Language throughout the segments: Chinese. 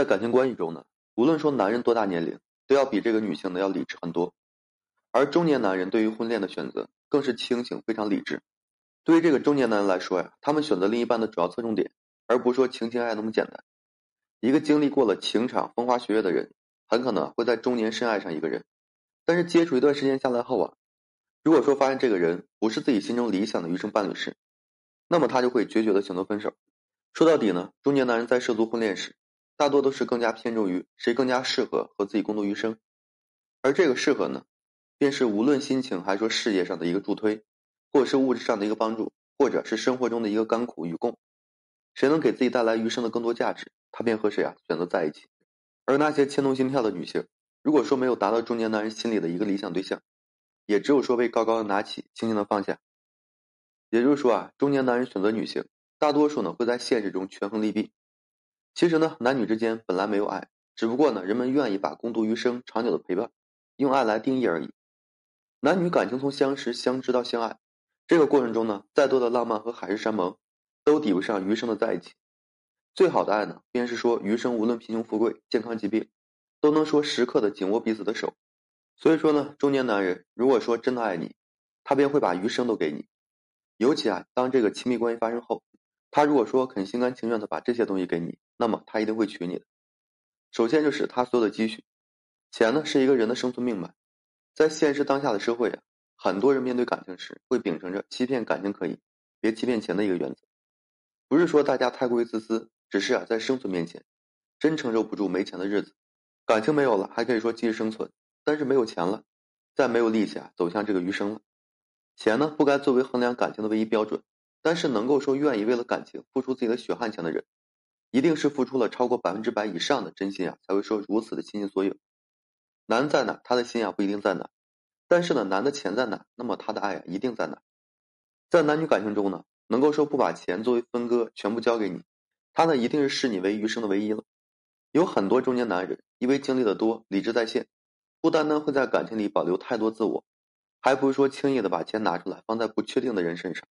在感情关系中呢，无论说男人多大年龄，都要比这个女性呢要理智很多。而中年男人对于婚恋的选择更是清醒，非常理智。对于这个中年男人来说呀，他们选择另一半的主要侧重点，而不是说情情爱爱那么简单。一个经历过了情场风花雪月的人，很可能会在中年深爱上一个人，但是接触一段时间下来后啊，如果说发现这个人不是自己心中理想的余生伴侣时，那么他就会决绝的选择分手。说到底呢，中年男人在涉足婚恋时，大多都是更加偏重于谁更加适合和自己共度余生，而这个适合呢，便是无论心情还是说事业上的一个助推，或者是物质上的一个帮助，或者是生活中的一个甘苦与共，谁能给自己带来余生的更多价值，他便和谁啊选择在一起。而那些牵动心跳的女性，如果说没有达到中年男人心里的一个理想对象，也只有说被高高的拿起，轻轻的放下。也就是说啊，中年男人选择女性，大多数呢会在现实中权衡利弊。其实呢，男女之间本来没有爱，只不过呢，人们愿意把共度余生、长久的陪伴，用爱来定义而已。男女感情从相识、相知到相爱，这个过程中呢，再多的浪漫和海誓山盟，都抵不上余生的在一起。最好的爱呢，便是说余生无论贫穷富贵、健康疾病，都能说时刻的紧握彼此的手。所以说呢，中年男人如果说真的爱你，他便会把余生都给你。尤其啊，当这个亲密关系发生后。他如果说肯心甘情愿的把这些东西给你，那么他一定会娶你的。首先就是他所有的积蓄，钱呢是一个人的生存命脉，在现实当下的社会啊，很多人面对感情时会秉承着欺骗感情可以，别欺骗钱的一个原则。不是说大家太过于自私，只是啊在生存面前，真承受不住没钱的日子。感情没有了还可以说继续生存，但是没有钱了，再没有力气啊走向这个余生了。钱呢不该作为衡量感情的唯一标准。但是能够说愿意为了感情付出自己的血汗钱的人，一定是付出了超过百分之百以上的真心啊，才会说如此的倾心所有。难在哪，他的心啊不一定在哪，但是呢，难的钱在哪，那么他的爱啊一定在哪。在男女感情中呢，能够说不把钱作为分割，全部交给你，他呢一定是视你为余生的唯一了。有很多中年男人因为经历的多，理智在线，不单单会在感情里保留太多自我，还不是说轻易的把钱拿出来放在不确定的人身上。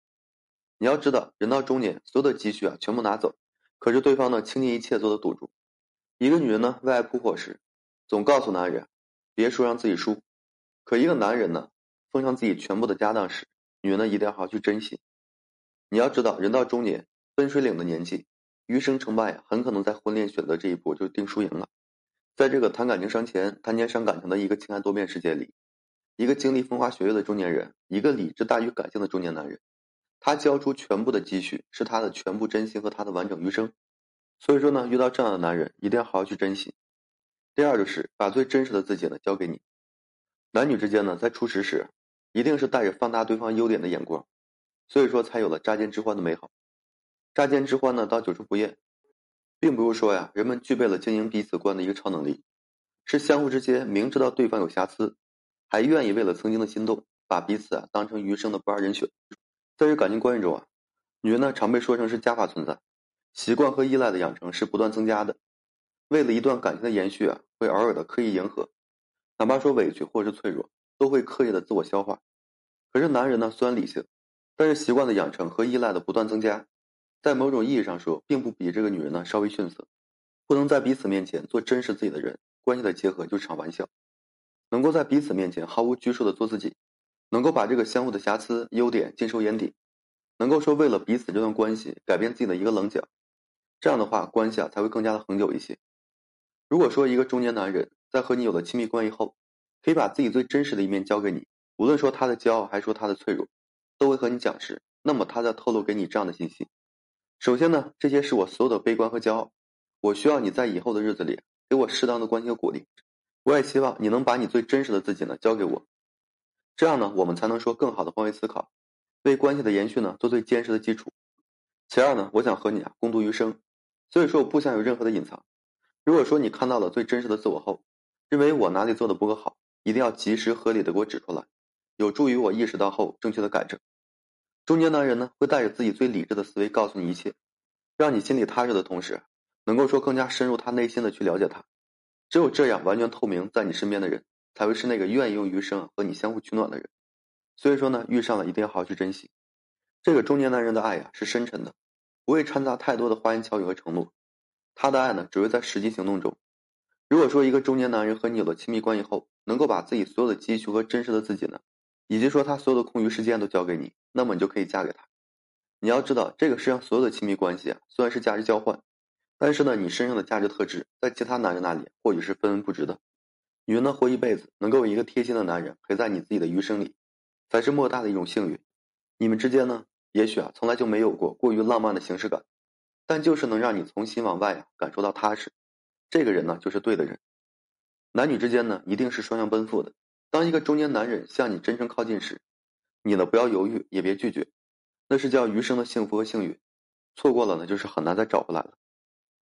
你要知道，人到中年，所有的积蓄啊，全部拿走，可是对方呢，倾尽一切做的赌注。一个女人呢，为爱扑火时，总告诉男人，别说让自己输。可一个男人呢，奉上自己全部的家当时，女人呢，一定要好好去珍惜。你要知道，人到中年，分水岭的年纪，余生成败，很可能在婚恋选择这一步就定输赢了。在这个谈感情伤钱、谈钱伤感情的一个情感多变世界里，一个经历风花雪月的中年人，一个理智大于感性的中年男人。他交出全部的积蓄，是他的全部真心和他的完整余生。所以说呢，遇到这样的男人，一定要好好去珍惜。第二就是把最真实的自己呢交给你。男女之间呢，在初识时，一定是带着放大对方优点的眼光，所以说才有了乍见之欢的美好。乍见之欢呢，到久处不厌，并不是说呀，人们具备了经营彼此观的一个超能力，是相互之间明知道对方有瑕疵，还愿意为了曾经的心动，把彼此啊当成余生的不二人选。在于感情关系中啊，女人呢常被说成是加法存在，习惯和依赖的养成是不断增加的。为了一段感情的延续啊，会偶尔的刻意迎合，哪怕说委屈或是脆弱，都会刻意的自我消化。可是男人呢虽然理性，但是习惯的养成和依赖的不断增加，在某种意义上说，并不比这个女人呢稍微逊色。不能在彼此面前做真实自己的人，关系的结合就是场玩笑。能够在彼此面前毫无拘束的做自己。能够把这个相互的瑕疵、优点尽收眼底，能够说为了彼此这段关系改变自己的一个棱角，这样的话关系啊才会更加的恒久一些。如果说一个中年男人在和你有了亲密关系后，可以把自己最真实的一面交给你，无论说他的骄傲还是说他的脆弱，都会和你讲实，那么他在透露给你这样的信息：首先呢，这些是我所有的悲观和骄傲，我需要你在以后的日子里给我适当的关心和鼓励，我也希望你能把你最真实的自己呢交给我。这样呢，我们才能说更好的换位思考，为关系的延续呢做最坚实的基础。其二呢，我想和你啊共度余生，所以说我不想有任何的隐藏。如果说你看到了最真实的自我后，认为我哪里做的不够好，一定要及时合理的给我指出来，有助于我意识到后正确的改正。中年男人呢会带着自己最理智的思维告诉你一切，让你心里踏实的同时，能够说更加深入他内心的去了解他。只有这样完全透明在你身边的人。才会是那个愿意用余生和你相互取暖的人，所以说呢，遇上了一定要好好去珍惜。这个中年男人的爱呀是深沉的，不会掺杂太多的花言巧语和承诺，他的爱呢，只会在实际行动中。如果说一个中年男人和你有了亲密关系后，能够把自己所有的积蓄和真实的自己呢，以及说他所有的空余时间都交给你，那么你就可以嫁给他。你要知道，这个世上所有的亲密关系啊，虽然是价值交换，但是呢，你身上的价值特质在其他男人那里或许是分文不值的。女人能活一辈子，能够有一个贴心的男人陪在你自己的余生里，才是莫大的一种幸运。你们之间呢，也许啊，从来就没有过过于浪漫的形式感，但就是能让你从心往外啊感受到踏实。这个人呢，就是对的人。男女之间呢，一定是双向奔赴的。当一个中年男人向你真诚靠近时，你呢不要犹豫，也别拒绝，那是叫余生的幸福和幸运。错过了呢，就是很难再找回来了。